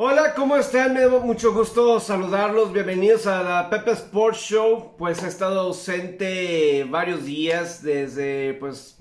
Hola, ¿cómo están? Me da mucho gusto saludarlos. Bienvenidos a la Pepe Sports Show. Pues he estado ausente varios días desde, pues,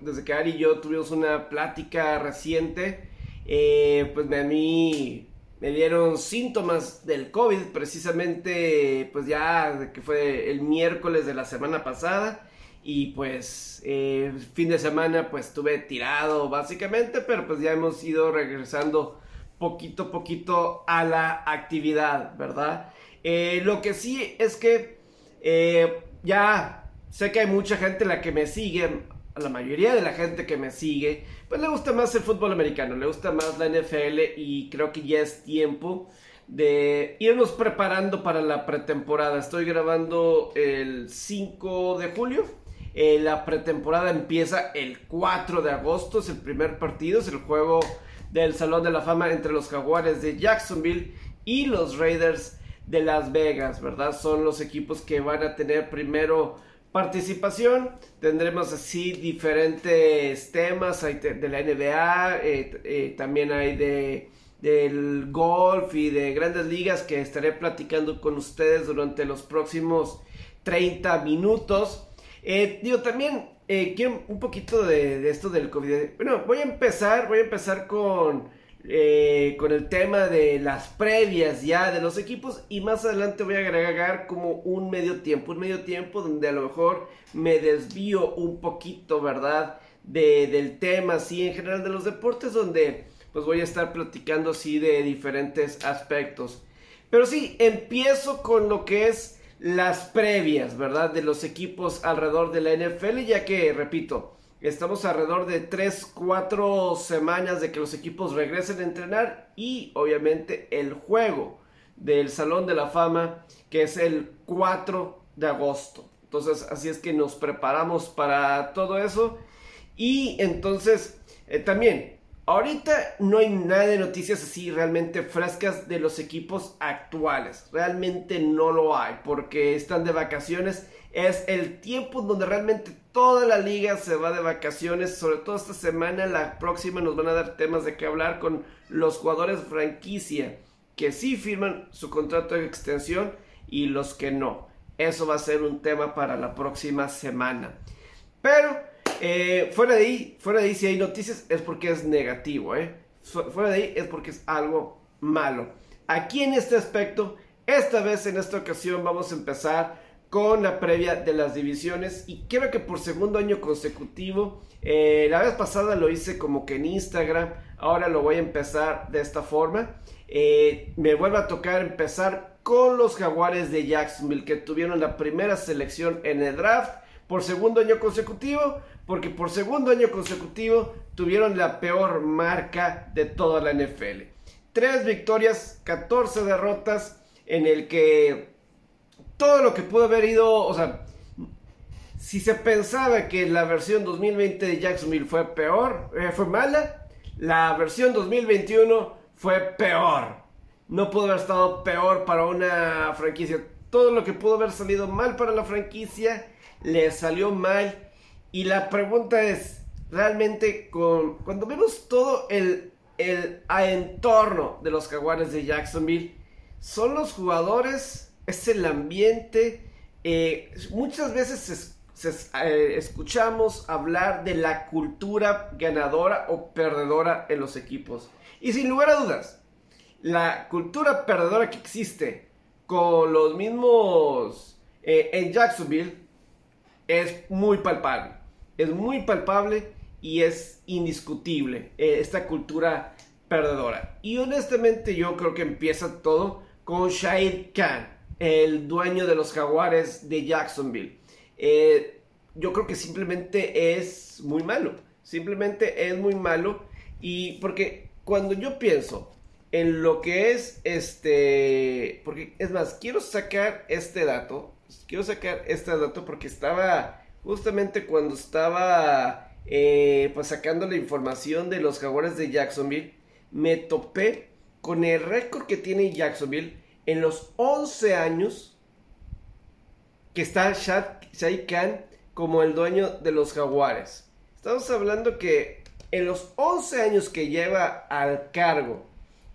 desde que Ari y yo tuvimos una plática reciente. Eh, pues a mí me dieron síntomas del COVID, precisamente, pues ya que fue el miércoles de la semana pasada. Y pues, eh, fin de semana, pues estuve tirado básicamente, pero pues ya hemos ido regresando poquito a poquito a la actividad, ¿verdad? Eh, lo que sí es que eh, ya sé que hay mucha gente la que me sigue, la mayoría de la gente que me sigue, pues le gusta más el fútbol americano, le gusta más la NFL y creo que ya es tiempo de irnos preparando para la pretemporada. Estoy grabando el 5 de julio. Eh, la pretemporada empieza el 4 de agosto, es el primer partido, es el juego del Salón de la Fama entre los Jaguares de Jacksonville y los Raiders de Las Vegas, ¿verdad? Son los equipos que van a tener primero participación. Tendremos así diferentes temas hay de la NBA, eh, eh, también hay de del golf y de grandes ligas que estaré platicando con ustedes durante los próximos 30 minutos. Eh, digo, también eh, quiero un poquito de, esto del COVID. Bueno, voy a empezar, voy a empezar con, eh, con el tema de las previas ya de los equipos y más adelante voy a agregar como un medio tiempo, un medio tiempo donde a lo mejor me desvío un poquito, ¿verdad? De, del tema, así en general de los deportes, donde pues voy a estar platicando así de diferentes aspectos. Pero sí, empiezo con lo que es las previas, ¿verdad? De los equipos alrededor de la NFL, ya que, repito, estamos alrededor de 3, 4 semanas de que los equipos regresen a entrenar y obviamente el juego del Salón de la Fama, que es el 4 de agosto. Entonces, así es que nos preparamos para todo eso. Y entonces, eh, también Ahorita no hay nada de noticias así realmente frescas de los equipos actuales. Realmente no lo hay porque están de vacaciones. Es el tiempo donde realmente toda la liga se va de vacaciones. Sobre todo esta semana, la próxima nos van a dar temas de qué hablar con los jugadores franquicia que sí firman su contrato de extensión y los que no. Eso va a ser un tema para la próxima semana. Pero eh, fuera de ahí, fuera de ahí, si hay noticias es porque es negativo, ¿eh? Fuera de ahí es porque es algo malo. Aquí en este aspecto, esta vez en esta ocasión vamos a empezar con la previa de las divisiones y creo que por segundo año consecutivo, eh, la vez pasada lo hice como que en Instagram, ahora lo voy a empezar de esta forma. Eh, me vuelve a tocar empezar con los jaguares de Jacksonville que tuvieron la primera selección en el draft por segundo año consecutivo, porque por segundo año consecutivo tuvieron la peor marca de toda la NFL. Tres victorias, 14 derrotas, en el que todo lo que pudo haber ido, o sea, si se pensaba que la versión 2020 de Jacksonville fue peor, eh, fue mala, la versión 2021 fue peor. No pudo haber estado peor para una franquicia. Todo lo que pudo haber salido mal para la franquicia le salió mal. Y la pregunta es, realmente con, cuando vemos todo el, el entorno de los jaguares de Jacksonville, son los jugadores, es el ambiente. Eh, muchas veces eh, escuchamos hablar de la cultura ganadora o perdedora en los equipos. Y sin lugar a dudas, la cultura perdedora que existe con los mismos eh, en Jacksonville es muy palpable. Es muy palpable y es indiscutible eh, esta cultura perdedora. Y honestamente yo creo que empieza todo con Shahid Khan, el dueño de los jaguares de Jacksonville. Eh, yo creo que simplemente es muy malo. Simplemente es muy malo. Y porque cuando yo pienso en lo que es este... Porque es más, quiero sacar este dato quiero sacar este dato porque estaba justamente cuando estaba eh, pues sacando la información de los jaguares de Jacksonville, me topé con el récord que tiene Jacksonville en los 11 años que está Shad, Khan como el dueño de los jaguares. Estamos hablando que en los 11 años que lleva al cargo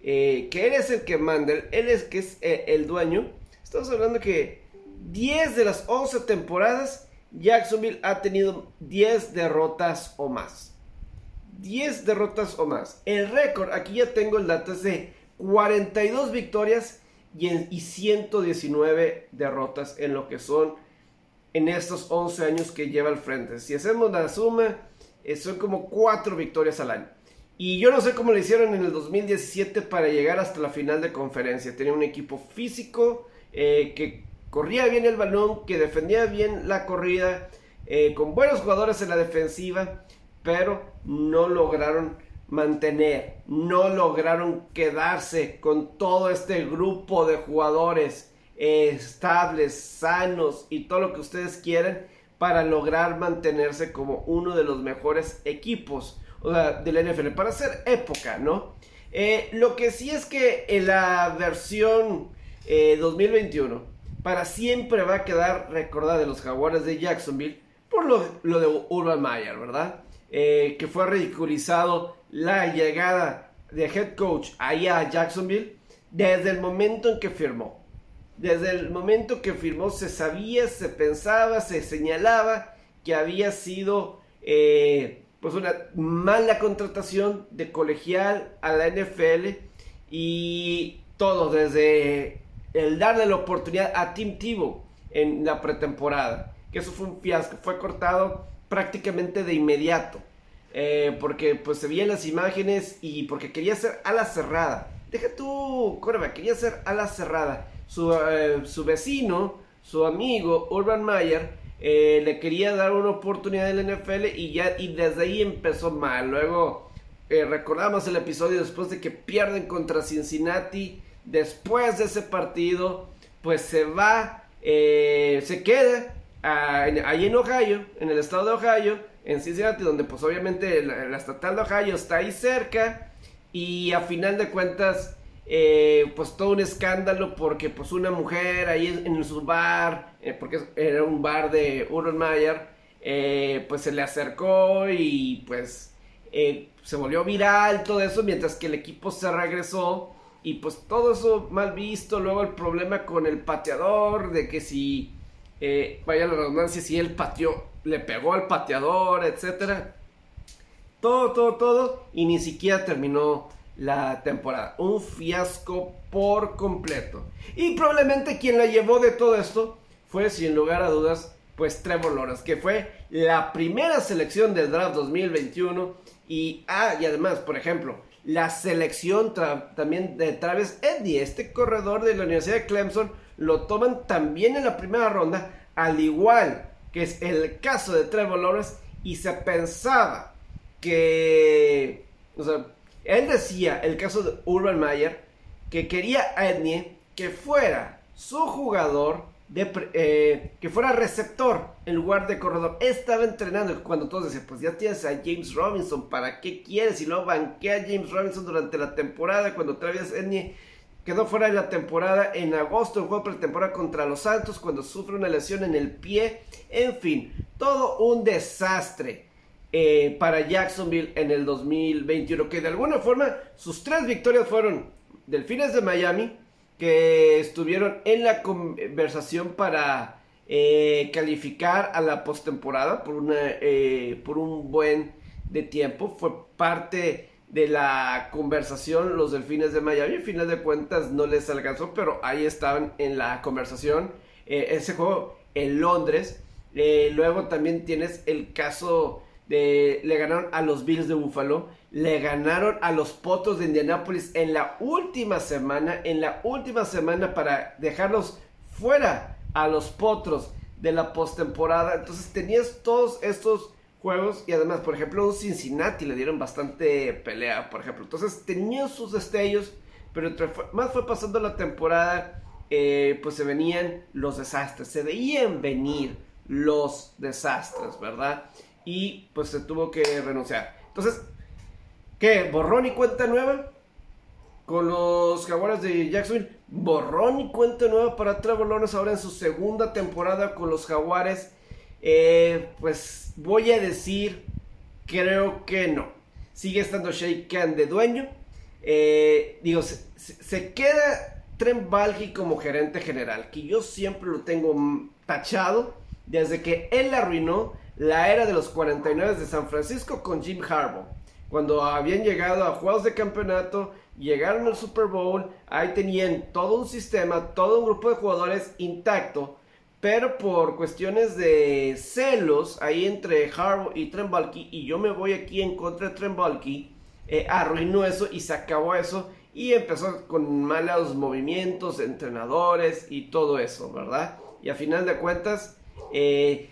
eh, que él es el que manda, él es que es eh, el dueño, estamos hablando que 10 de las 11 temporadas Jacksonville ha tenido 10 derrotas o más. 10 derrotas o más. El récord, aquí ya tengo el dato, es de 42 victorias y, y 119 derrotas en lo que son en estos 11 años que lleva al frente. Si hacemos la suma, eh, son como 4 victorias al año. Y yo no sé cómo lo hicieron en el 2017 para llegar hasta la final de conferencia. Tenía un equipo físico eh, que corría bien el balón, que defendía bien la corrida, eh, con buenos jugadores en la defensiva, pero no lograron mantener, no lograron quedarse con todo este grupo de jugadores estables, sanos y todo lo que ustedes quieran para lograr mantenerse como uno de los mejores equipos o sea, de la NFL, para hacer época, ¿no? Eh, lo que sí es que en la versión 2021 eh, para siempre va a quedar recordada de los jaguares de Jacksonville por lo, de Urban Meyer, ¿verdad? Eh, que fue ridiculizado la llegada de head coach ahí a Jacksonville desde el momento en que firmó. Desde el momento que firmó se sabía, se pensaba, se señalaba que había sido eh, pues una mala contratación de colegial a la NFL y todo desde el darle la oportunidad a Tim Tebow en la pretemporada, que eso fue un fiasco, fue cortado prácticamente de inmediato, eh, porque pues se veían las imágenes y porque quería ser ala cerrada. Deja tú, Corva, quería ser ala cerrada eh, su, vecino, su amigo Urban Meyer, eh, le quería dar una oportunidad en NFL y ya y desde ahí empezó mal. Luego recordamos el episodio después de que pierden contra Cincinnati. Después de ese partido, pues se va, se queda ahí en Ohio, en el estado de Ohio, en Cincinnati, donde pues obviamente la, estatal de Ohio está ahí cerca. Y a final de cuentas, eh, pues todo un escándalo porque pues una mujer ahí en, su bar, eh, porque era un bar de Urban Mayer, eh, pues se le acercó y pues se volvió viral todo eso mientras que el equipo se regresó y pues todo eso mal visto, luego el problema con el pateador, de que si, vaya la redundancia, si él pateó, le pegó al pateador, etcétera. Todo, todo, todo, y ni siquiera terminó la temporada. Un fiasco por completo. Y probablemente quien la llevó de todo esto fue sin lugar a dudas pues Trevor Lawrence, que fue la primera selección del draft 2021 y, ah, y además, por ejemplo, la selección también de Travis Eddie, este corredor de la Universidad de Clemson, lo toman también en la primera ronda, al igual que es el caso de Trevor Lawrence, y se pensaba que, o sea, él decía, el caso de Urban Meyer, que quería a que fuera su jugador, eh, que fuera receptor en lugar de corredor. Estaba entrenando cuando todos decían, pues ya tienes a James Robinson, ¿para qué quieres? Y luego banquea a James Robinson durante la temporada, cuando Travis Edney quedó fuera de la temporada en agosto, en juego pretemporada contra los Santos, cuando sufre una lesión en el pie. En fin, todo un desastre. Eh, para Jacksonville en el 2021, que de alguna forma sus tres victorias fueron Delfines de Miami, que estuvieron en la conversación para eh, calificar a la postemporada por, eh, por un buen de tiempo, fue parte de la conversación los Delfines de Miami, al final de cuentas no les alcanzó, pero ahí estaban en la conversación, ese juego en Londres, luego también tienes el caso le ganaron a los Bills de Buffalo, le ganaron a los Potos de Indianapolis en la última semana, en la última semana para dejarlos fuera a los Potros de la postemporada. Entonces tenías todos estos juegos y además, por ejemplo, un Cincinnati le dieron bastante pelea, por ejemplo. Entonces tenían sus destellos, pero entre más fue pasando la temporada, eh, pues se venían los desastres, se veían venir los desastres, ¿verdad? y pues se tuvo que renunciar. Entonces, ¿qué? ¿Borrón y cuenta nueva? Con los Jaguares de Jacksonville. Borrón y cuenta nueva para Trevor Lawrence ahora en su segunda temporada con los Jaguares. Eh, pues voy a decir, creo que no. Sigue estando Shea Khan de dueño. Eh, digo, se, queda Trent Balky como gerente general, que yo siempre lo tengo tachado desde que él arruinó la era de los 49 de San Francisco con Jim Harbaugh. Cuando habían llegado a juegos de campeonato, llegaron al Super Bowl, ahí tenían todo un sistema, todo un grupo de jugadores intacto, pero por cuestiones de celos ahí entre Harbaugh y Trent Balky, y yo me voy aquí en contra de Trent Balky, eh, arruinó eso y se acabó eso y empezó con malos movimientos, entrenadores y todo eso, ¿verdad? Y a final de cuentas, eh,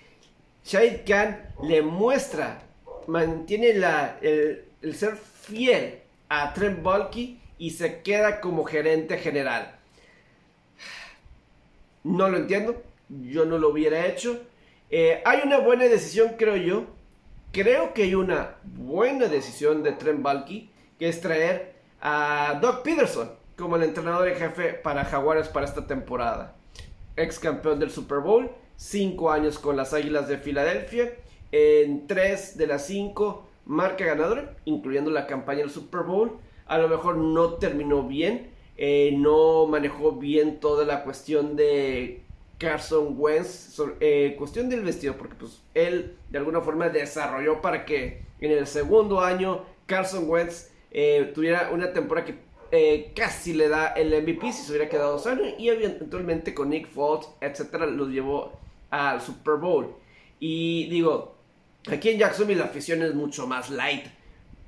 Khan le muestra, mantiene la, el, ser fiel a Trent Balky y se queda como gerente general. No lo entiendo, yo no lo hubiera hecho. Eh, hay una buena decisión, creo yo. Creo que hay una buena decisión de Trent Balky, que es traer a Doug Peterson como el entrenador en jefe para Jaguares para esta temporada. Ex campeón del Super Bowl, 5 años con las Águilas de Filadelfia, en 3 de las 5 marca ganadora, incluyendo la campaña del Super Bowl. A lo mejor no terminó bien, eh, no manejó bien toda la cuestión de Carson Wentz, eh, cuestión del vestido, porque pues él de alguna forma desarrolló para que en el segundo año Carson Wentz eh, tuviera una temporada que casi le da el MVP si se hubiera quedado sano y eventualmente con Nick Foles, etcétera, los llevó al Super Bowl. Y digo, aquí en Jacksonville la afición es mucho más light,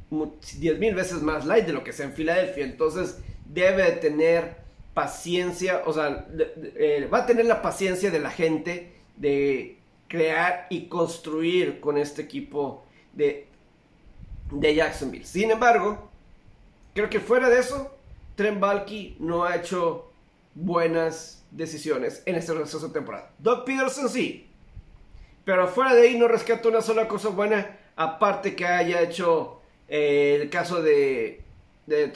10 mil veces más light de lo que es en Filadelfia, entonces debe tener paciencia, o sea, eh, va a tener la paciencia de la gente de crear y construir con este equipo de, de Jacksonville. Sin embargo, Creo que fuera de eso, Trent Balky no ha hecho buenas decisiones en este receso de temporada. Doug Peterson sí. Pero fuera de ahí no rescato una sola cosa buena, aparte que haya hecho eh, el caso de, de.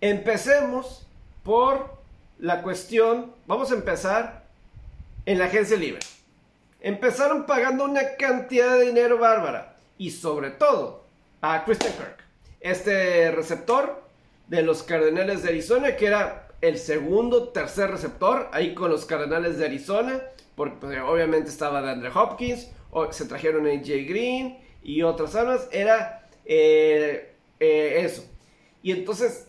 Empecemos por la cuestión, vamos a empezar en la agencia libre. Empezaron pagando una cantidad de dinero bárbara y sobre todo a Christian Kirk este receptor de los Cardenales de Arizona, que era el segundo, tercer receptor, ahí con los Cardenales de Arizona, porque pues, obviamente estaba de Andre Hopkins, se trajeron a AJ Green y otras armas, era eh, eh, eso. Y entonces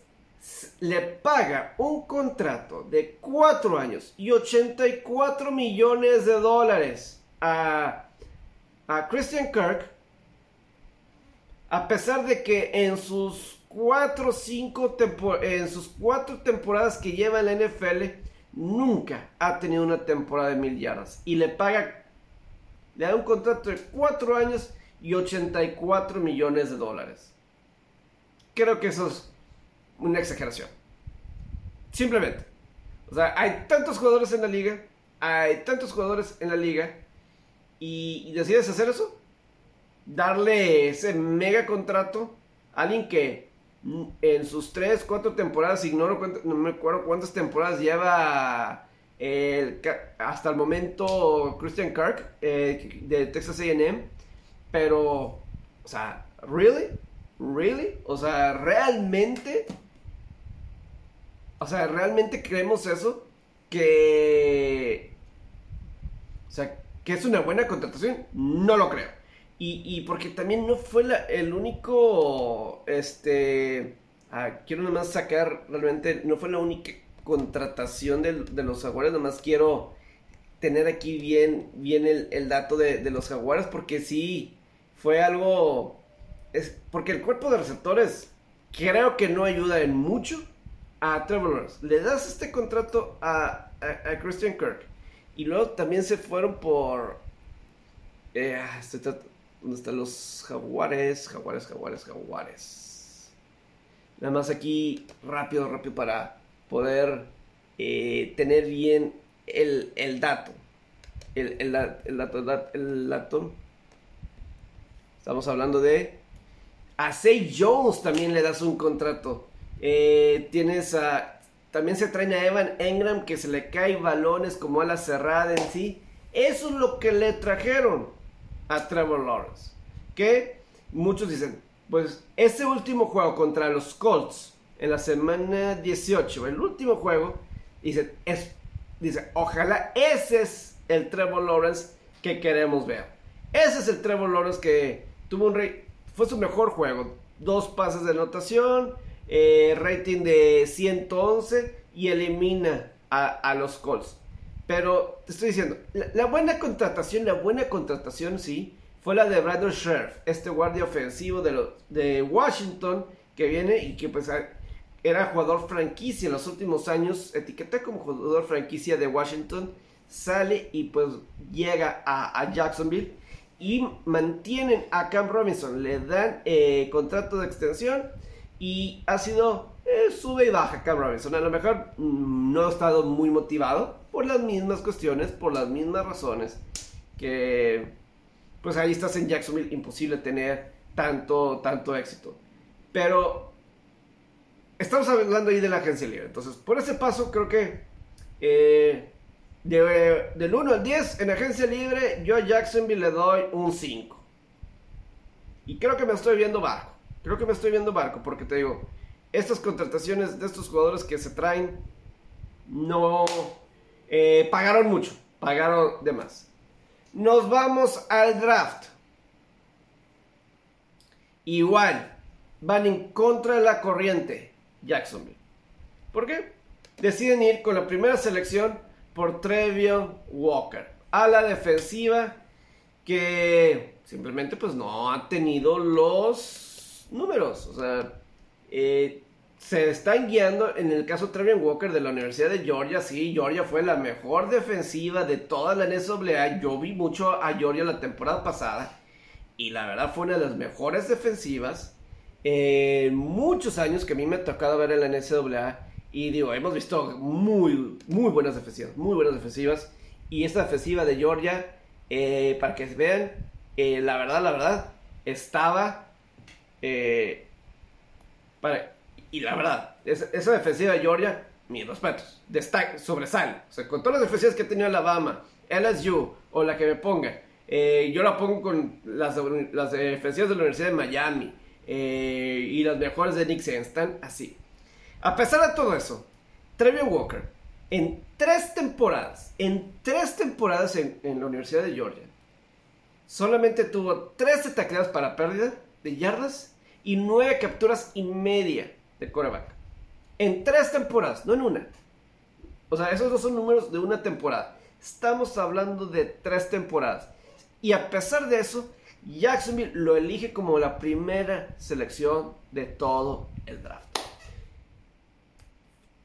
le paga un contrato de 4 años y 84 millones de dólares a, a Christian Kirk a pesar de que en sus cuatro cinco en sus cuatro temporadas que lleva en la NFL nunca ha tenido una temporada de mil yardas y le paga le da un contrato de cuatro años y 84 millones de dólares. Creo que eso es una exageración. Simplemente. O sea, hay tantos jugadores en la liga, hay tantos jugadores en la liga y, y decides hacer eso darle ese mega contrato a alguien que en sus 3, 4 temporadas, ignoro acuerdo cuántas temporadas lleva hasta el momento Christian Kirk eh, de Texas AM, pero, o sea, ¿really? ¿Really? O sea, ¿realmente? O sea, ¿realmente creemos eso? Que... O sea, que es una buena contratación, no lo creo. Y, porque también no fue el único, este, ah, quiero nomás sacar, realmente, no fue la única contratación de, los jaguares, nomás quiero tener aquí bien, bien el, dato de, los jaguares, porque sí, fue algo, es, porque el cuerpo de receptores creo que no ayuda en mucho a Trevor. Le das este contrato a, a, Christian Kirk y luego también se fueron por... Eh, ah, ¿Dónde están los jaguares? Jaguares, jaguares, jaguares. Nada más aquí, rápido, rápido, para poder eh, tener bien el, dato. El, dato, el dato. Estamos hablando de... A Say Jones también le das un contrato. Eh, tienes a... También se trae a Evan Engram que se le cae balones como a la cerrada en sí. Eso es lo que le trajeron a Trevor Lawrence. Que muchos dicen, pues ese último juego contra los Colts en la semana 18, el último juego, dice, es, dice, ojalá ese es el Trevor Lawrence que queremos ver. Ese es el Trevor Lawrence que tuvo un rey, fue su mejor juego. Dos pases de anotación, eh, rating de 111 y elimina a, los Colts. Pero te estoy diciendo, la, buena contratación, la buena contratación sí, fue la de Brandon Scherf, este guardia ofensivo de, de Washington que viene y que pues era jugador franquicia en los últimos años, etiqueta como jugador franquicia de Washington, sale y pues llega a, Jacksonville y mantienen a Cam Robinson, le dan eh, contrato de extensión y ha sido eh, sube y baja Cam Robinson. A lo mejor mm, no ha estado muy motivado por las mismas cuestiones, por las mismas razones que pues ahí estás en Jacksonville, imposible tener tanto, tanto éxito. Pero estamos hablando ahí de la agencia libre. Entonces, por ese paso, creo que eh, del 1 al 10 en agencia libre, yo a Jacksonville le doy un 5. Y creo que me estoy viendo barco. Creo que me estoy viendo barco porque te digo, estas contrataciones de estos jugadores que se traen no eh, pagaron mucho, pagaron de más. Nos vamos al draft. Igual, van en contra de la corriente Jacksonville. ¿Por qué? Deciden ir con la primera selección por Trevion Walker. A la defensiva que simplemente pues no ha tenido los números. O sea, eh, se están guiando en el caso de Trevion Walker de la Universidad de Georgia. Sí, Georgia fue la mejor defensiva de toda la NCAA. Yo vi mucho a Georgia la temporada pasada. Y la verdad fue una de las mejores defensivas en muchos años que a mí me ha tocado ver en la NCAA. Y digo, hemos visto muy, muy buenas defensivas. Muy buenas defensivas. Y esta defensiva de Georgia, eh, para que vean, eh, la verdad, la verdad, estaba... Eh, y la verdad, esa, defensiva de Georgia, mis respetos, destaca, sobresale. O sea, con todas las defensivas que ha tenido Alabama, LSU o la que me ponga, eh, yo la pongo con las, defensivas de la Universidad de Miami eh, y las mejores de Nick Saban, así. A pesar de todo eso, Trevion Walker, en tres temporadas, en tres temporadas en, en la Universidad de Georgia, solamente tuvo 13 tacleadas para pérdida de yardas y 9 capturas y media de coreback. En tres temporadas, no en una. O sea, esos no son números de una temporada. Estamos hablando de tres temporadas. Y a pesar de eso, Jacksonville lo elige como la primera selección de todo el draft.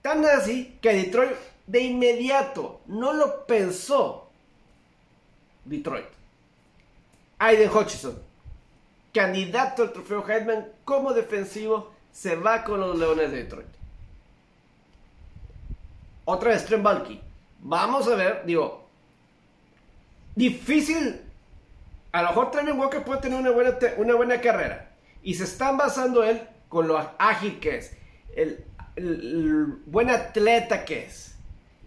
Tan así que Detroit de inmediato no lo pensó. Detroit. Aiden Hutchinson, candidato al trofeo Headman como defensivo se va con los Leones de Detroit. Otra vez Trent Balky. Vamos a ver, digo, difícil. A lo mejor Trent Walker puede tener una buena, una buena carrera. Y se están basando él con lo ágil que es. El, el buen atleta que es.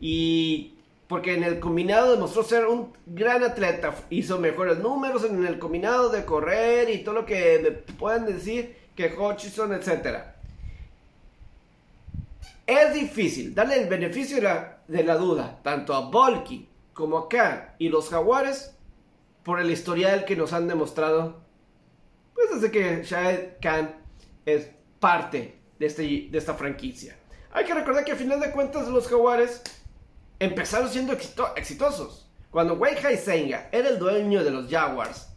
Y porque en el combinado demostró ser un gran atleta. Hizo mejores números en el combinado de correr y todo lo que me puedan decir que Hutchinson, etc. Es difícil darle el beneficio de la, duda tanto a Volky como a Khan y los Jaguares por el historial que nos han demostrado pues desde que Shahid Khan es parte de, este, de esta franquicia. Hay que recordar que a final de cuentas los Jaguares empezaron siendo exitosos. Cuando Wade Heisenga era el dueño de los Jaguars,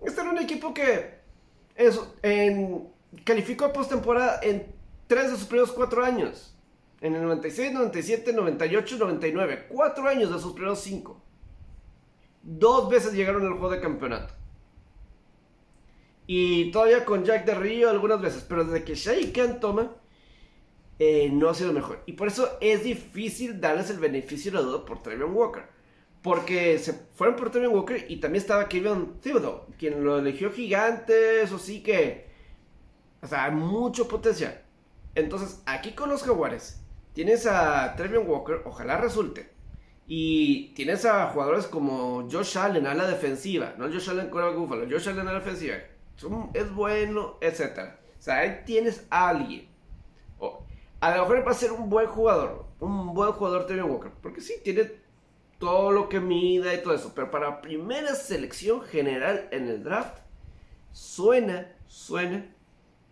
este era un equipo que calificó a postemporada en tres de sus primeros cuatro años. En el 96, 97, 98 99. Cuatro años de sus primeros cinco. Dos veces llegaron al juego de campeonato. Y todavía con Jack de Río algunas veces. Pero desde que Shea Khan toma, eh, no ha sido mejor. Y por eso es difícil darles el beneficio de la duda por Trevion Walker. Porque se fueron por Trevor Walker y también estaba Kevin Thibodeau, quien lo eligió gigante, eso sí que. O sea, mucho potencial. Entonces, aquí con los Jaguares, tienes a Trevor Walker, ojalá resulte. Y tienes a jugadores como Josh Allen a la defensiva, no Josh Allen con el Buffalo, Josh Allen a la defensiva. Es bueno, etc. O sea, ahí tienes a alguien. a lo mejor va a ser un buen jugador, un buen jugador Trevor Walker, porque sí, tiene todo lo que mida y todo eso, pero para primera selección general en el draft, suena, suena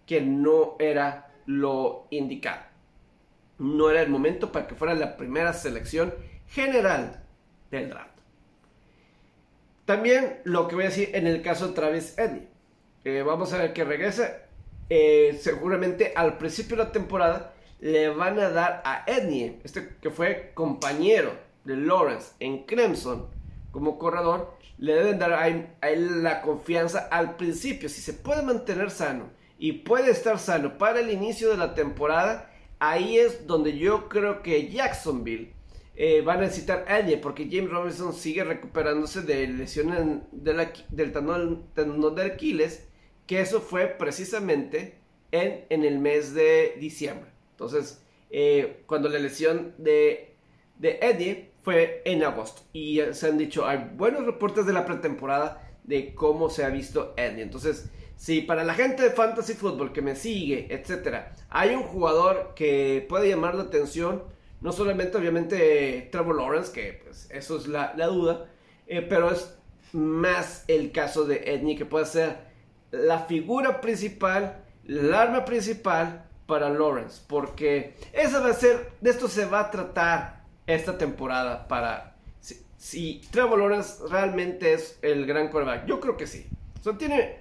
que no era lo indicado. No era el momento para que fuera la primera selección general del draft. También lo que voy a decir en el caso de Travis Edney. Eh, vamos a ver que regresa. Eh, seguramente al principio de la temporada le van a dar a Edney, este que fue compañero de Lawrence en Clemson como corredor, le deben dar a él, la confianza al principio. Si se puede mantener sano y puede estar sano para el inicio de la temporada, ahí es donde yo creo que Jacksonville eh, va a necesitar Edney, porque James Robinson sigue recuperándose de lesiones del tendón, de Aquiles, que eso fue precisamente en, en el mes de diciembre. Entonces, eh, cuando la lesión de, de Eddie fue en agosto. Y se han dicho, hay buenos reportes de la pretemporada de cómo se ha visto Eddie. Entonces, si para la gente de Fantasy Football que me sigue, etcétera, hay un jugador que puede llamar la atención, no solamente obviamente Trevor Lawrence, que pues eso es la, duda, eh, pero es más el caso de Edney, que puede ser la figura principal, la arma principal para Lawrence, porque eso va a ser, de esto se va a tratar esta temporada para si, Trevor Lawrence realmente es el gran quarterback. Yo creo que sí. O tiene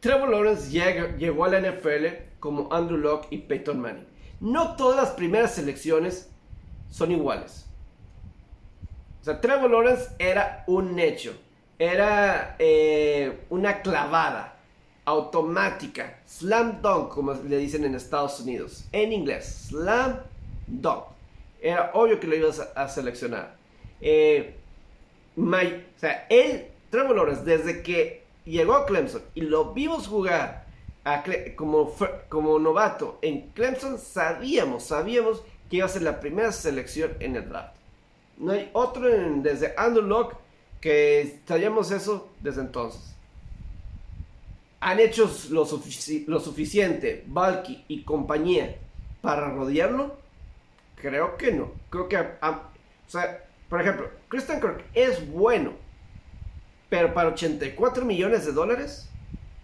Trevor Lawrence llegó a la NFL como Andrew Locke y Peyton Manning. No todas las primeras selecciones son iguales. O sea, Trevor Lawrence era un hecho. Era eh, una clavada automática, slam dunk, como le dicen en Estados Unidos, en inglés, slam dunk. Era obvio que lo ibas a, seleccionar. Eh, o sea, él, Trevor Lawrence, desde que llegó a Clemson y lo vimos jugar como, como novato en Clemson, sabíamos, sabíamos que iba a ser la primera selección en el draft. No hay otro desde Andrew Locke que sabíamos eso desde entonces. ¿Han hecho lo, suficiente Valky y compañía para rodearlo? Creo que no. Creo que, o sea, por ejemplo, Christian Kirk es bueno, pero para 84 millones de dólares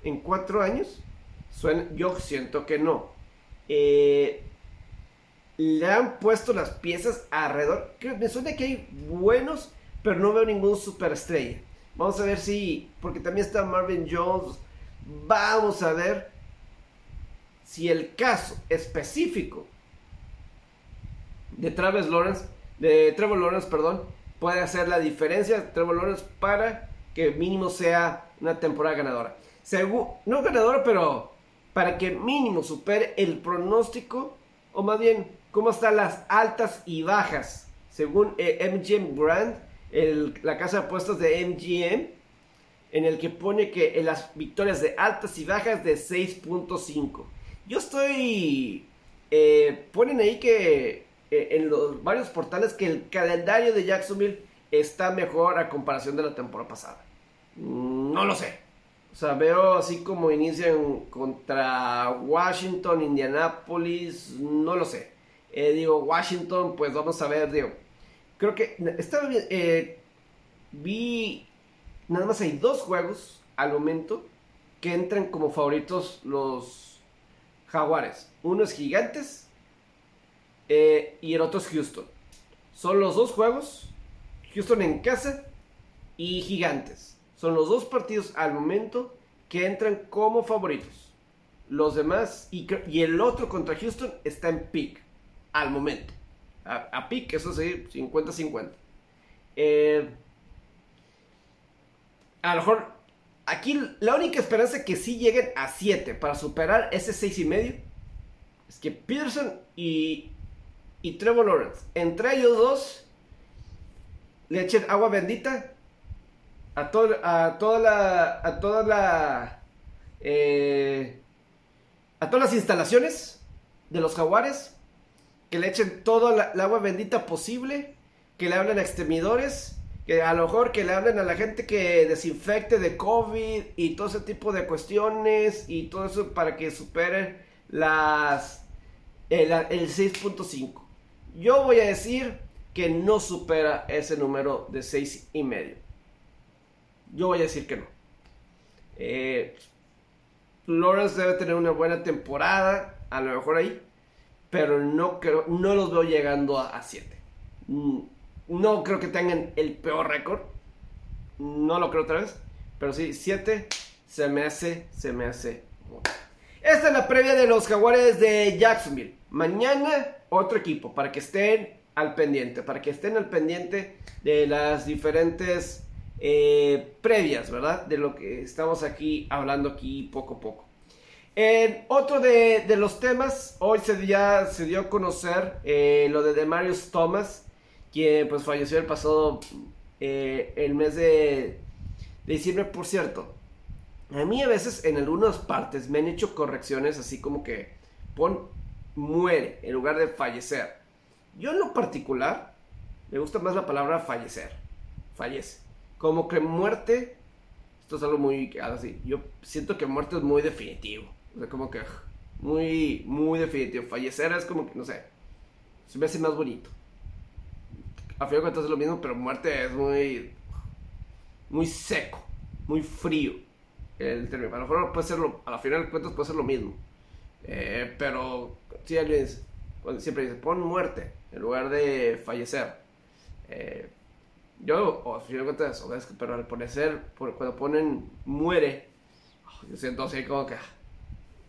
en 4 años, yo siento que no. Eh, le han puesto las piezas alrededor. Me suena que hay buenos, pero no veo ningún superestrella. Vamos a ver si, porque también está Marvin Jones, vamos a ver si el caso específico de Travis Lawrence, de Trevor Lawrence, perdón, puede hacer la diferencia Trevor Lawrence para que mínimo sea una temporada ganadora. no ganadora, pero para que mínimo supere el pronóstico, o más bien, cómo están las altas y bajas, según eh, MGM Brand, la casa de apuestas de MGM, en el que pone que en las victorias de altas y bajas de 6.5. Yo estoy... Eh, ponen ahí que eh, en los varios portales que el calendario de Jacksonville está mejor a comparación de la temporada pasada. Mm, no lo sé. O sea, veo así como inician contra Washington, Indianapolis, no lo sé. Eh, digo, Washington, pues vamos a ver, digo. Creo que estaba bien. vi nada más hay dos juegos al momento que entran como favoritos los Jaguares. Uno es Gigantes eh, y el otro es Houston. Son los dos juegos, Houston en casa y Gigantes. Son los dos partidos al momento que entran como favoritos. Los demás y, el otro contra Houston está en pick al momento. A, a pick, eso sí, 50-50. Eh, a lo mejor aquí la única esperanza que sí lleguen a 7 para superar ese 6 y medio es que Peterson y, y Trevor Lawrence, entre ellos dos, le echen agua bendita a, todo, a toda la. a toda la. Eh, a todas las instalaciones de los jaguares, que le echen toda la, agua bendita posible, que le hablen a exterminadores que a lo mejor que le hablen a la gente que desinfecte de COVID y todo ese tipo de cuestiones y todo eso para que superen las el, el 6.5. Yo voy a decir que no supera ese número de 6 y medio. Yo voy a decir que no. Eh, Lawrence debe tener una buena temporada, a lo mejor ahí, pero no creo, no los veo llegando a 7. Mm, no creo que tengan el peor récord. No lo creo otra vez. Pero sí, 7 se me hace, se me hace. Esta es la previa de los jaguares de Jacksonville. Mañana otro equipo para que estén al pendiente, para que estén al pendiente de las diferentes eh, previas, ¿verdad? De lo que estamos aquí hablando aquí poco a poco. En otro de, los temas, hoy se, ya se dio a conocer eh, lo de Demarius Thomas, quien pues falleció el pasado, eh, el mes de, diciembre, por cierto. A mí a veces en algunas partes me han hecho correcciones así como que pon muere en lugar de fallecer. Yo en lo particular me gusta más la palabra fallecer. Fallece. Como que muerte, esto es algo muy así. Yo siento que muerte es muy definitivo. O sea, como que muy, muy definitivo. Fallecer es como que, no sé, se me hace más bonito. A fin de cuentas es lo mismo, pero muerte es muy, muy seco, muy frío. El término. A lo mejor puede ser a la final de cuentas puede ser lo mismo. Eh, pero si alguien siempre dice, pon muerte en lugar de fallecer. Eh, yo, o al final de cuentas, pero al poner, cuando ponen muere, yo siento así como que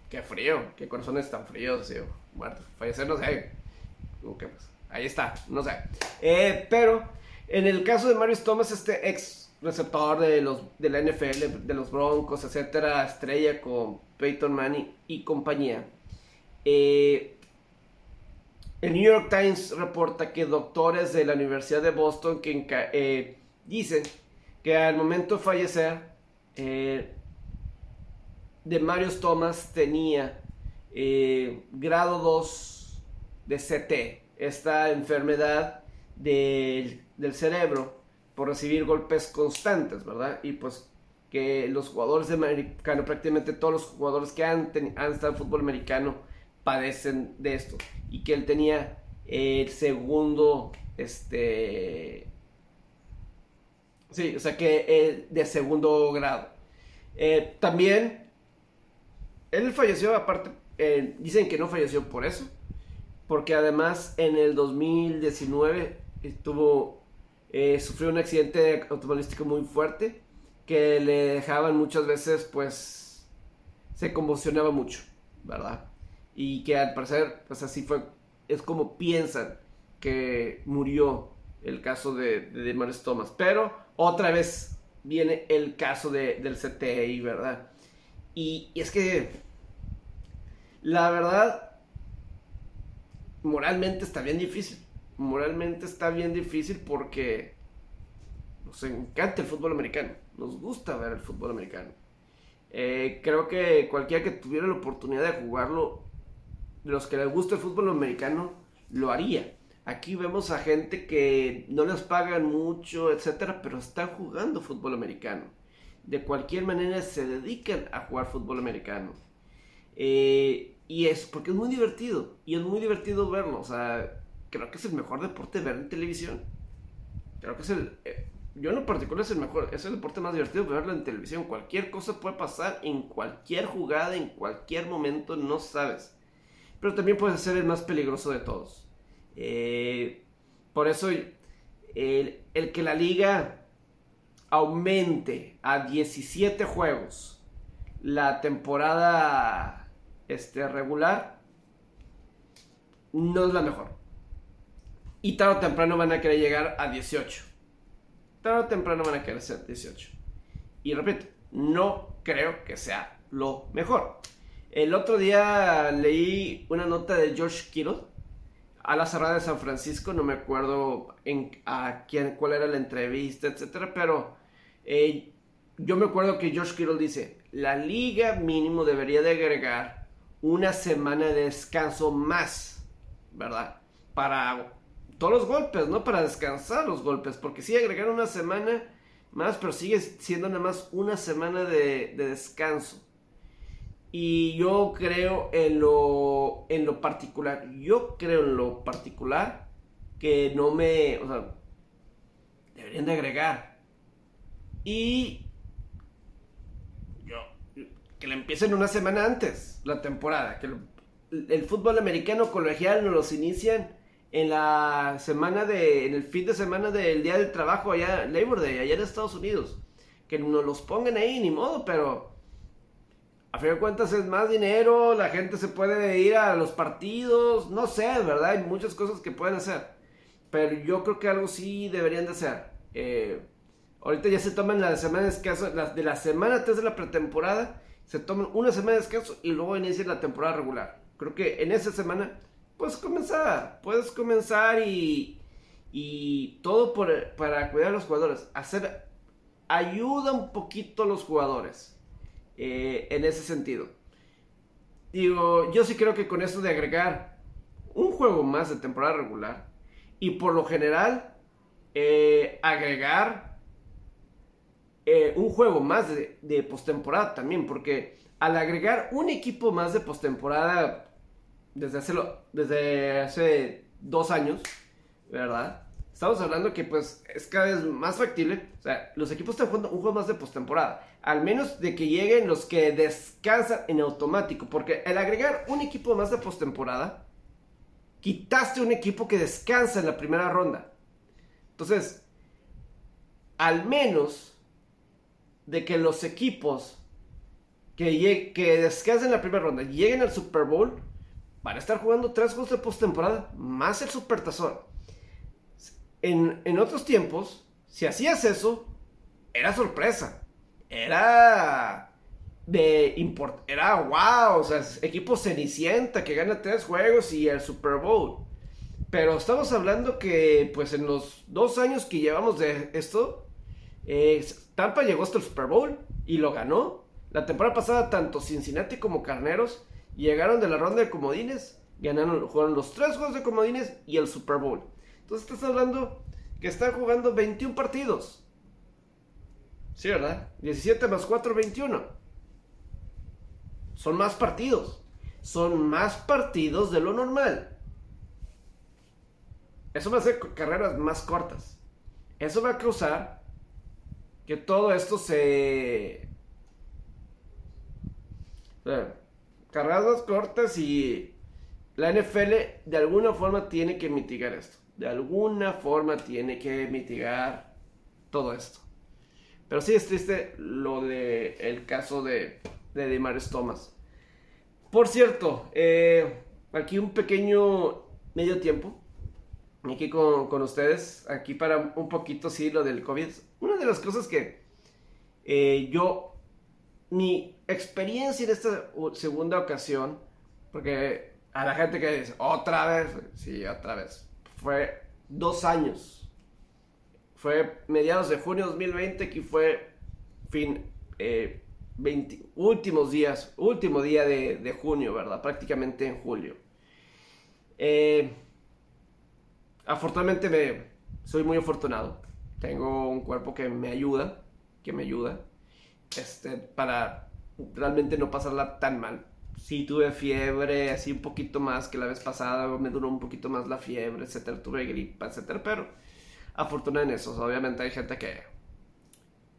Qué frío, qué corazones tan fríos, tío. Muerto, fallecer, no sé. pues, ahí está, no sé. Eh, pero en el caso de Marius Thomas, este ex receptor de, los, de la NFL, de los Broncos, etcétera, estrella con Peyton Manning y compañía. Eh, el New York Times reporta que doctores de la Universidad de Boston que eh, dicen que al momento de fallecer, eh, de Marius Thomas tenía grado 2 de CT, esta enfermedad del, cerebro por recibir golpes constantes, ¿verdad? Y pues que los jugadores de americano, prácticamente todos los jugadores que han, han estado en fútbol americano padecen de esto. Y que él tenía el segundo, este... Sí, o sea que de segundo grado. Eh, también él falleció, aparte, eh, dicen que no falleció por eso, porque además en el 2019 estuvo, eh, sufrió un accidente automovilístico muy fuerte que le dejaban muchas veces, pues, se convulsionaba mucho, ¿verdad? Y que al parecer, pues así fue, es como piensan que murió el caso de, de Thomas. Pero otra vez viene el caso de, del CTI, ¿verdad? Y, es que, la verdad, moralmente está bien difícil. Moralmente está bien difícil porque nos encanta el fútbol americano. Nos gusta ver el fútbol americano. Eh, creo que cualquiera que tuviera la oportunidad de jugarlo, los que les gusta el fútbol americano, lo haría. Aquí vemos a gente que no les pagan mucho, etcétera, pero están jugando fútbol americano de cualquier manera se dedican a jugar fútbol americano. Eh, y es porque es muy divertido. Y es muy divertido verlo. O sea, creo que es el mejor deporte ver en televisión. Creo que es el... Eh, yo en lo particular es el mejor. Es el deporte más divertido verlo en televisión. Cualquier cosa puede pasar en cualquier jugada, en cualquier momento, no sabes. Pero también puede ser el más peligroso de todos. Eh, por eso el, el que la liga aumente a 17 juegos la temporada este, regular, no es la mejor. Y tarde o temprano van a querer llegar a 18. Tarde o temprano van a querer ser 18. Y repito, no creo que sea lo mejor. El otro día leí una nota de George Kittle a la cerrada de San Francisco, no me acuerdo a quién, cuál era la entrevista, etcétera, pero eh, yo me acuerdo que George Kittle dice, la liga mínimo debería de agregar una semana de descanso más, ¿verdad? Para todos los golpes, ¿no? Para descansar los golpes, porque sí agregar una semana más, pero sigue siendo nada más una semana de, de descanso. Y yo creo en lo, en lo particular, yo creo en lo particular que no me, o sea, deberían de agregar. Y yo, que le empiecen una semana antes la temporada, que el, fútbol americano colegial nos los inician en la semana de, en el fin de semana del Día del Trabajo allá, Labor Day, allá en Estados Unidos. Que nos los pongan ahí, ni modo, pero a fin de cuentas es más dinero, la gente se puede ir a los partidos, no sé, ¿verdad? Hay muchas cosas que pueden hacer. Pero yo creo que algo sí deberían de hacer. Eh, ahorita ya se toman la semana de descanso, de la semana antes de la pretemporada, se toman una semana de descanso y luego inicia la temporada regular. Creo que en esa semana puedes comenzar, puedes comenzar y, y todo para cuidar a los jugadores. Hacer ayuda un poquito a los jugadores eh, en ese sentido. Digo, yo sí creo que con esto de agregar un juego más de temporada regular y por lo general eh, agregar eh, un juego más de, de postemporada también, porque al agregar un equipo más de postemporada desde hace, desde hace dos años, ¿verdad? Estamos hablando que pues es cada vez más factible. O sea, los equipos están jugando un juego más de postemporada. Al menos de que lleguen los que descansan en automático. Porque el agregar un equipo más de postemporada, quitaste un equipo que descansa en la primera ronda. Entonces, al menos de que los equipos que, que descansen en la primera ronda lleguen al Super Bowl, van a estar jugando tres juegos de postemporada más el Supertazón. En, en otros tiempos, si hacías eso, era sorpresa. Era de import era wow, o sea, equipo cenicienta que gana tres juegos y el Super Bowl. Pero estamos hablando que, pues en los dos años que llevamos de esto, eh, Tampa llegó hasta el Super Bowl y lo ganó. La temporada pasada, tanto Cincinnati como Carneros Llegaron de la ronda de comodines, ganaron, jugaron los tres juegos de comodines y el Super Bowl. Entonces estás hablando que están jugando 21 partidos. Sí, ¿verdad? 17 más 4, 21. Son más partidos. Son más partidos de lo normal. Eso va a hacer carreras más cortas. Eso va a causar que todo esto se carreras cortas y la NFL de alguna forma tiene que mitigar esto. De alguna forma tiene que mitigar todo esto. Pero sí es triste lo de el caso de, de Demaris Thomas. Por cierto, eh, aquí un pequeño medio tiempo. Aquí con, con, ustedes. Aquí para un poquito, sí, lo del COVID. Una de las cosas que eh, yo mi experiencia en esta segunda ocasión, porque a la gente que dice, otra vez, sí, otra vez, fue dos años. Fue mediados de junio de 2020 que fue fin, 20, eh, últimos días, último día de, junio, ¿verdad? Prácticamente en julio. Eh, afortunadamente me, soy muy afortunado. Tengo un cuerpo que me ayuda, que me ayuda este, para realmente no pasarla tan mal. Sí tuve fiebre, así un poquito más que la vez pasada, me duró un poquito más la fiebre, etcétera, tuve gripa, etcétera, pero afortunada en eso. Obviamente hay gente que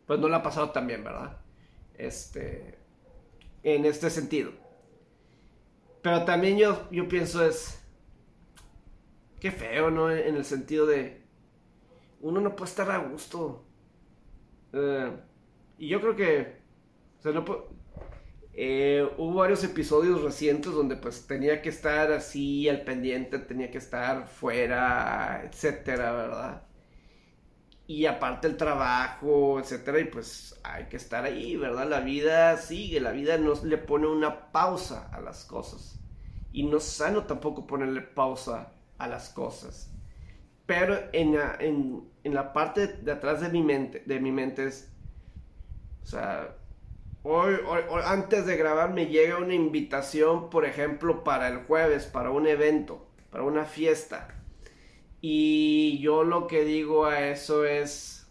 pues no la ha pasado tan bien, ¿verdad? Este, en este sentido. Pero también yo, yo pienso es, qué feo, ¿no? En el sentido de, uno no puede estar a gusto. Eh, y yo creo que, o sea, no eh, hubo varios episodios recientes donde pues tenía que estar así al pendiente, tenía que estar fuera, etcétera, ¿verdad? Y aparte el trabajo, etcétera, y pues hay que estar ahí, ¿verdad? La vida sigue, la vida no le pone una pausa a las cosas. Y no es sano tampoco ponerle pausa a las cosas. Pero en la, en, en la parte de atrás de mi mente, de mi mente es, o sea, hoy, antes de grabar me llega una invitación, por ejemplo, para el jueves, para un evento, para una fiesta. Y yo lo que digo a eso es,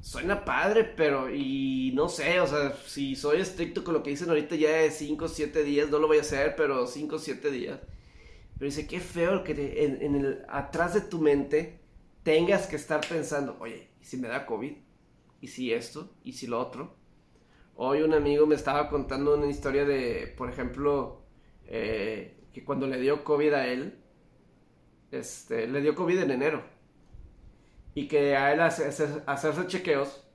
suena padre, pero y no sé, o sea, si soy estricto con lo que dicen ahorita ya de 5 o 7 días, no lo voy a hacer, pero 5 o 7 días. Pero dice, qué feo que en, atrás de tu mente tengas que estar pensando, oye, ¿y si me da COVID? ¿Y si esto? ¿Y si lo otro? Hoy un amigo me estaba contando una historia de, por ejemplo, eh, que cuando le dio COVID a él, este, le dio COVID en enero. Y que a él hacerse chequeos,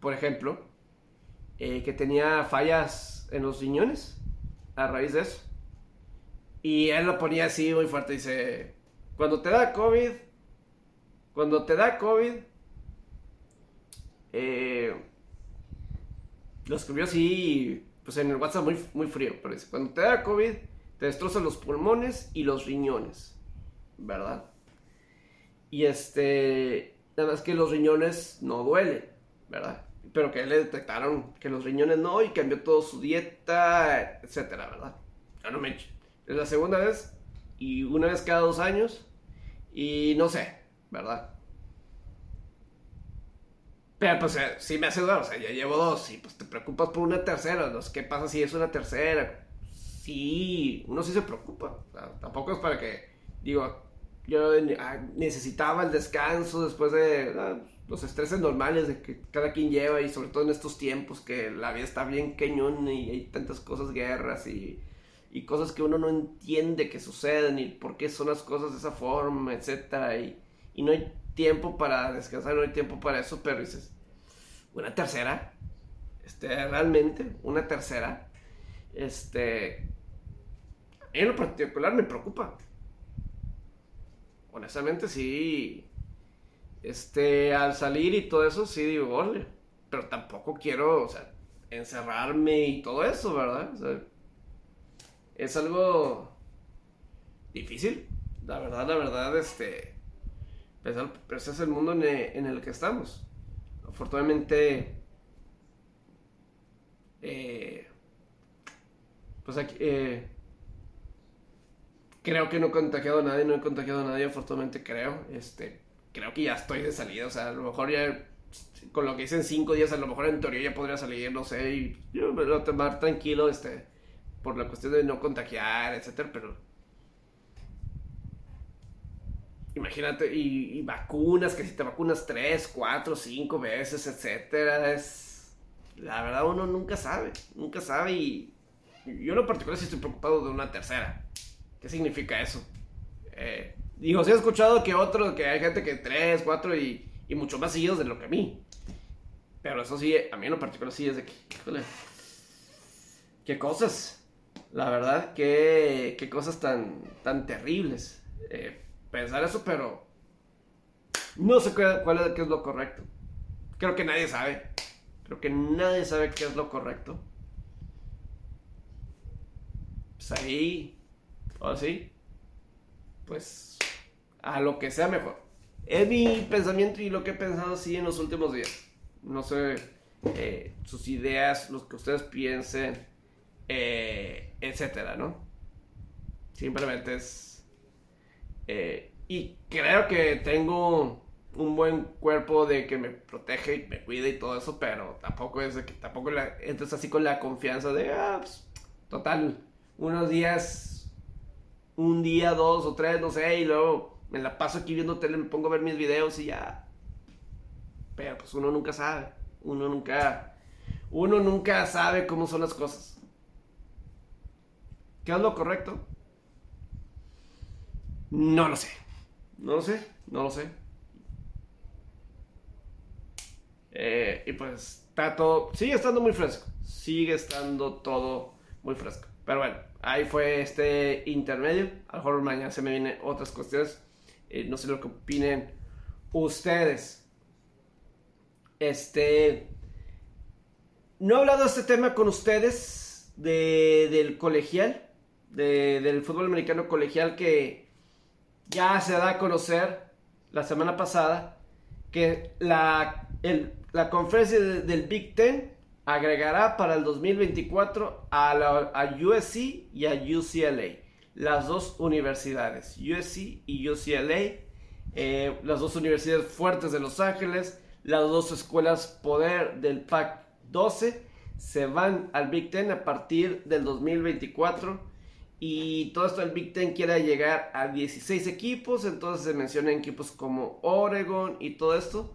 por ejemplo, eh, que tenía fallas en los riñones a raíz de eso. Y él lo ponía así muy fuerte, dice, cuando te da COVID, cuando te da COVID, eh, lo escribió así, pues en el WhatsApp muy, muy frío, pero dice, cuando te da COVID, te destrozan los pulmones y los riñones, ¿verdad? Y este, nada más que los riñones no duelen, ¿verdad? Pero que le detectaron que los riñones no y cambió toda su dieta, etcétera, ¿verdad? Ya no me eche. Es la segunda vez y una vez cada dos años y no sé, ¿verdad? Pero pues eh, sí me hace dudar, o sea, ya llevo dos y pues te preocupas por una tercera, ¿no? ¿Qué pasa si es una tercera? Sí, uno sí se preocupa, tampoco es para que, digo, yo ah, necesitaba el descanso después de ah, los estreses normales de que cada quien lleva y sobre todo en estos tiempos que la vida está bien cañón y hay tantas cosas, guerras y y cosas que uno no entiende que suceden y por qué son las cosas de esa forma, etcétera y, y no hay tiempo para descansar, no hay tiempo para eso, pero dices, una tercera, este, realmente, una tercera, este, en lo particular me preocupa. Honestamente, sí, este, al salir y todo eso, sí digo, ole, pero tampoco quiero, o sea, encerrarme y todo eso, ¿verdad? Es algo difícil. La verdad, la verdad, este. Pero ese es el mundo en el, que estamos. Afortunadamente. Eh, pues aquí. Eh, creo que no he contagiado a nadie, no he contagiado a nadie, afortunadamente creo. Este, creo que ya estoy de salida, o sea, a lo mejor ya con lo que hice en cinco días, a lo mejor en teoría ya podría salir, no sé, y yo me lo tomar tranquilo, este, por la cuestión de no contagiar, etcétera, pero imagínate, y, vacunas, que si te vacunas tres, cuatro, cinco veces, etcétera, es, la verdad uno nunca sabe, nunca sabe y yo en lo particular sí estoy preocupado de una tercera. ¿Qué significa eso? Eh, digo, sí he escuchado que otro, que hay gente que tres, cuatro y, y mucho más seguidos de lo que a mí. Pero eso sí, a mí en lo particular sí es de que, qué cosas. La verdad, qué, qué cosas tan, tan terribles. Eh, pensar eso, pero no sé cuál, es, es lo correcto. Creo que nadie sabe. Creo que nadie sabe qué es lo correcto. Pues ahí, o sí, pues a lo que sea mejor. Es mi pensamiento y lo que he pensado así en los últimos días. No sé eh, sus ideas, lo que ustedes piensen. Eh, etcétera, ¿no? Simplemente es... Eh, y creo que tengo un buen cuerpo de que me protege y me cuida y todo eso, pero tampoco es de que tampoco la, así con la confianza de, ah, pues, total, unos días, un día, dos o tres, no sé, y luego me la paso aquí viendo tele, me pongo a ver mis videos y ya. Pero pues uno nunca sabe, uno nunca, uno nunca sabe cómo son las cosas. ¿Qué es lo correcto? No lo sé. No lo sé, no lo sé. Eh, y pues está todo, sigue estando muy fresco. Sigue estando todo muy fresco. Pero bueno, ahí fue este intermedio. A lo mejor mañana se me vienen otras cuestiones. Eh, no sé lo que opinen ustedes. Este. No he hablado de este tema con ustedes de, del colegial del fútbol americano colegial que ya se da a conocer la semana pasada que la, la conferencia del Big Ten agregará para el 2024 a, a USC y a UCLA, las dos universidades, USC y UCLA, eh, las dos universidades fuertes de Los Ángeles, Las dos escuelas poder del Pac 12 se van al Big Ten a partir del 2024 y todo esto el Big Ten quiere llegar a 16 equipos, entonces se mencionan equipos como Oregon y todo esto.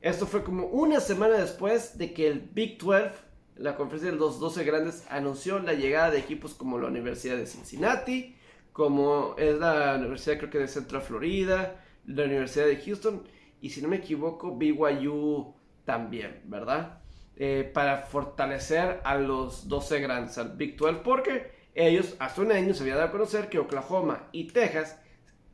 Esto fue como una semana después de que el Big 12, la conferencia de los 12 grandes, anunció la llegada de equipos como la Universidad de Cincinnati, como es la Universidad creo que de Central Florida, la Universidad de Houston y si no me equivoco BYU también, ¿verdad? Eh, para fortalecer a los 12 grandes, al Big 12, porque ellos hace un año se había dado a conocer que Oklahoma y Texas,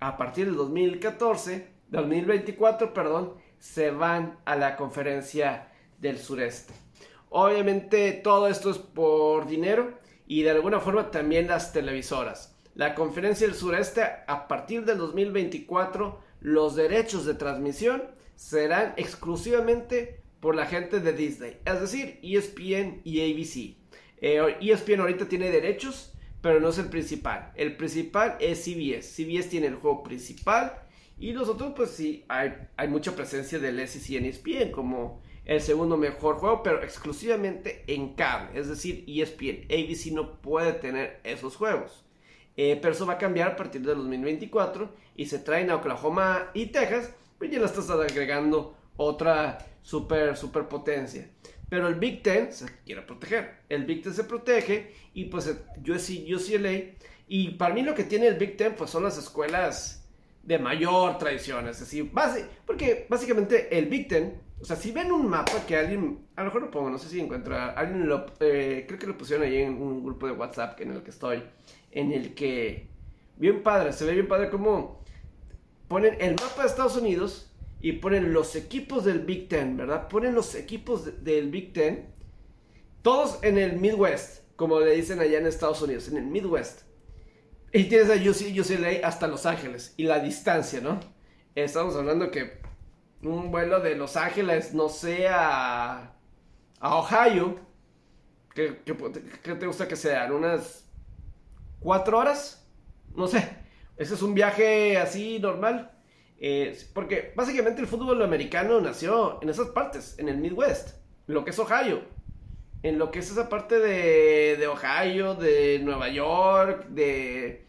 a partir del 2014, 2024, perdón, se van a la conferencia del sureste. Obviamente todo esto es por dinero y de alguna forma también las televisoras. La conferencia del sureste a partir del 2024 los derechos de transmisión serán exclusivamente por la gente de Disney, es decir, ESPN y ABC. ESPN eh, e ahorita tiene derechos, pero no es el principal. El principal es CBS. CBS tiene el juego principal y los otros, pues sí, hay, hay mucha presencia del SEC en ESPN como el segundo mejor juego, pero exclusivamente en cable. Es decir, ESPN, ABC no puede tener esos juegos. Eh, pero eso va a cambiar a partir de 2024 y se traen a Oklahoma y Texas, pues ya le estás agregando otra super, super potencia. Pero el Big Ten se quiere proteger. El Big Ten se protege y pues UCLA. Y para mí lo que tiene el Big Ten pues son las escuelas de mayor tradición, es decir, base, porque básicamente el Big Ten, o sea, si ven un mapa que alguien, a lo mejor lo pongo, no sé si encuentra, alguien lo, eh, creo que lo pusieron ahí en un grupo de WhatsApp en el que estoy, en el que, bien padre, se ve bien padre como ponen el mapa de Estados Unidos y ponen los equipos del Big Ten, ¿verdad? Ponen los equipos del Big Ten, todos en el Midwest, como le dicen allá en Estados Unidos, en el Midwest. Y tienes a UC, UCLA hasta Los Ángeles. Y la distancia, ¿no? Estamos hablando que un vuelo de Los Ángeles, no sé, a, Ohio. ¿Qué, te gusta que sean? ¿Unas cuatro horas? No sé. Ese es un viaje así normal. Eh, porque básicamente el fútbol americano nació en esas partes, en el Midwest, lo que es Ohio en lo que es esa parte de, de Ohio, de Nueva York, de,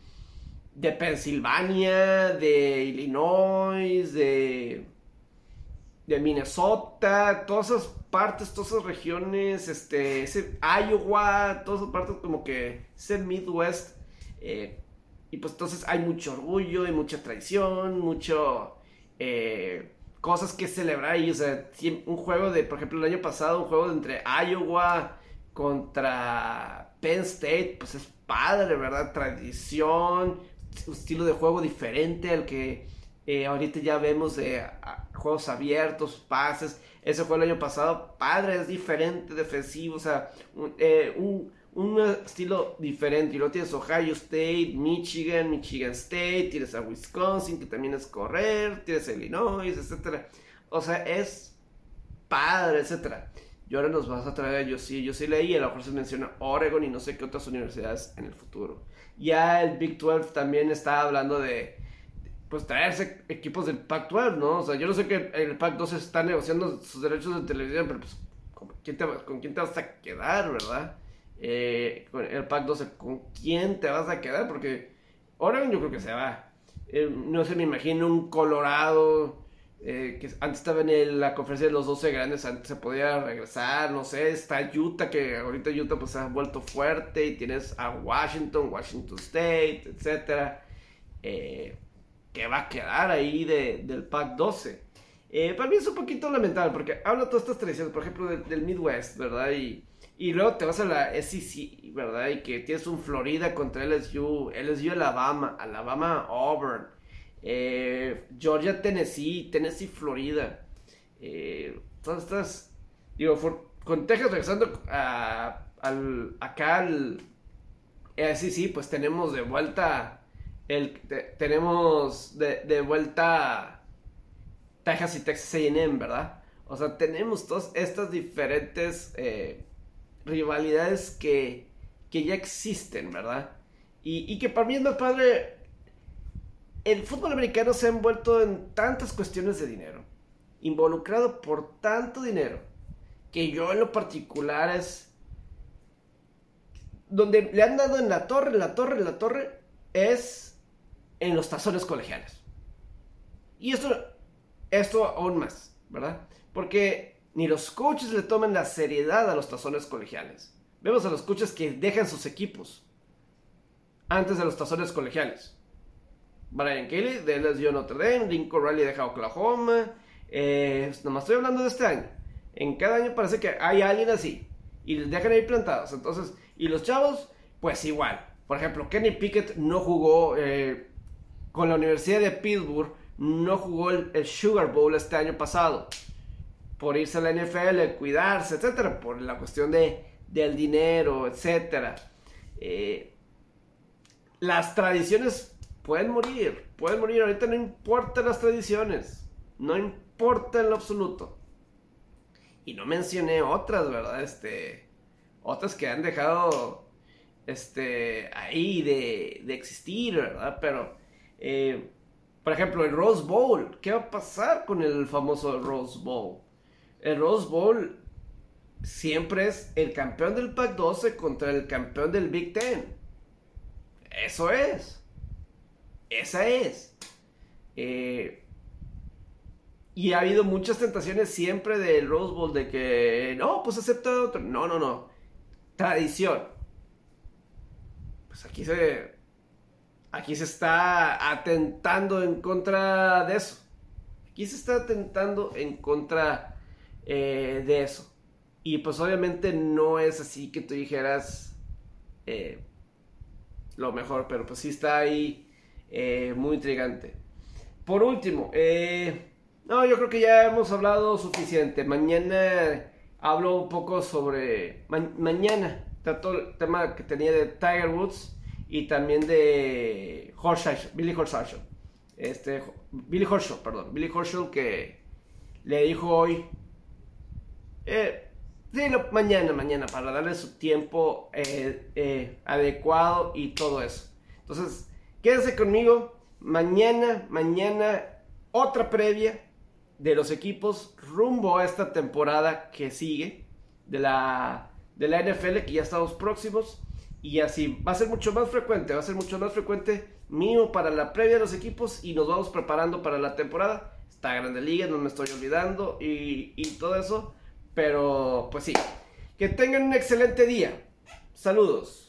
de Pensilvania, de Illinois, de, de Minnesota, todas esas partes, todas esas regiones, este, ese Iowa, todas esas partes como que es el Midwest. Eh, y pues entonces hay mucho orgullo y mucha traición, mucho... Eh, cosas que celebrar ahí. O sea, un juego de, por ejemplo, el año pasado, un juego de entre Iowa contra Penn State, pues es padre, ¿verdad? Tradición, un estilo de juego diferente al que eh, ahorita ya vemos de juegos abiertos, pases. Ese fue el año pasado, padre, es diferente, defensivo, o sea, un eh, un estilo diferente. Y luego tienes Ohio State, Michigan, Michigan State, tienes a Wisconsin, que también es correr, tienes a Illinois, etc. O sea, es padre, etc. Y ahora nos vas a traer, yo sí, yo sí leí, a lo mejor se menciona Oregon y no sé qué otras universidades en el futuro. Ya el Big 12 también está hablando de, pues traerse equipos del Pac-12, ¿no? O sea, yo no sé que el Pac-12 está negociando sus derechos de televisión, pero pues, ¿con quién te, con quién te vas a quedar, verdad? Eh, el pack 12, ¿con quién te vas a quedar? Porque Oregon yo creo que se va. Eh, no sé, me imagino un Colorado eh, que antes estaba en la conferencia de los 12 grandes, antes se podía regresar, no sé, está Utah, que ahorita Utah pues ha vuelto fuerte y tienes a Washington, Washington State, etcétera, eh, que va a quedar ahí del pack 12. para mí es un poquito lamentable porque habla todas estas tradiciones, por ejemplo, del Midwest, ¿verdad? Y y luego te vas a la SEC, ¿verdad? Y que tienes un Florida contra LSU, LSU Alabama, Alabama Auburn, eh, Georgia Tennessee, Tennessee Florida. Eh, todas estas, digo, con Texas regresando a, al, acá al SEC, pues tenemos de vuelta, el, tenemos de, de vuelta Texas y Texas A&M, ¿verdad? O sea, tenemos todas estas diferentes... Eh, rivalidades que, que ya existen, ¿verdad? Y, y, que para mí es más padre. El fútbol americano se ha envuelto en tantas cuestiones de dinero. involucrado por tanto dinero que yo en lo particular es donde le han dado en la torre, en la torre, en la torre es en los tazones colegiales. Y esto, esto aún más, ¿verdad? Porque ni los coaches le toman la seriedad a los tazones colegiales. Vemos a los coaches que dejan sus equipos antes de los tazones colegiales. Brian Kelly de LSU Notre Dame, Lincoln Riley deja Oklahoma. Eh, nomás estoy hablando de este año. En cada año parece que hay alguien así. Y les dejan ahí plantados. Entonces, y los chavos, pues igual. Por ejemplo, Kenny Pickett no jugó eh, con la Universidad de Pittsburgh. No jugó el, Sugar Bowl este año pasado. Por irse a la NFL, cuidarse, etcétera. Por la cuestión de, del dinero, etcétera. Eh, las tradiciones pueden morir, pueden morir. Ahorita no importan las tradiciones, no importa en lo absoluto. Y no mencioné otras, ¿verdad? Este, otras que han dejado, este, ahí de, de existir, ¿verdad? Pero, eh, por ejemplo, el Rose Bowl, ¿qué va a pasar con el famoso Rose Bowl? El Rose Bowl siempre es el campeón del Pac 12 contra el campeón del Big Ten. Eso es. Esa es. Eh, y ha habido muchas tentaciones siempre del Rose Bowl de que, no, pues acepta otro. No, no, no. Tradición. Pues aquí se, aquí se está atentando en contra de eso. Aquí se está atentando en contra eh, de eso. Y pues obviamente no es así que tú dijeras eh, lo mejor, pero pues sí está ahí eh, muy intrigante. Por último, no, yo creo que ya hemos hablado suficiente. Mañana hablo un poco sobre. mañana trato el tema que tenía de Tiger Woods y también de Billy Horschel. Este, Billy Horschel, perdón. Billy Horschel que le dijo hoy. Eh, mañana, mañana, para darle su tiempo eh, adecuado y todo eso. Entonces, Quédense conmigo. Mañana, mañana, otra previa de los equipos rumbo a esta temporada que sigue de la, de la NFL, que ya estamos próximos. Y así va a ser mucho más frecuente, va a ser mucho más frecuente mío para la previa de los equipos y nos vamos preparando para la temporada. Está Grande Liga, no me estoy olvidando y, y todo eso. Pero pues sí, que tengan un excelente día. Saludos.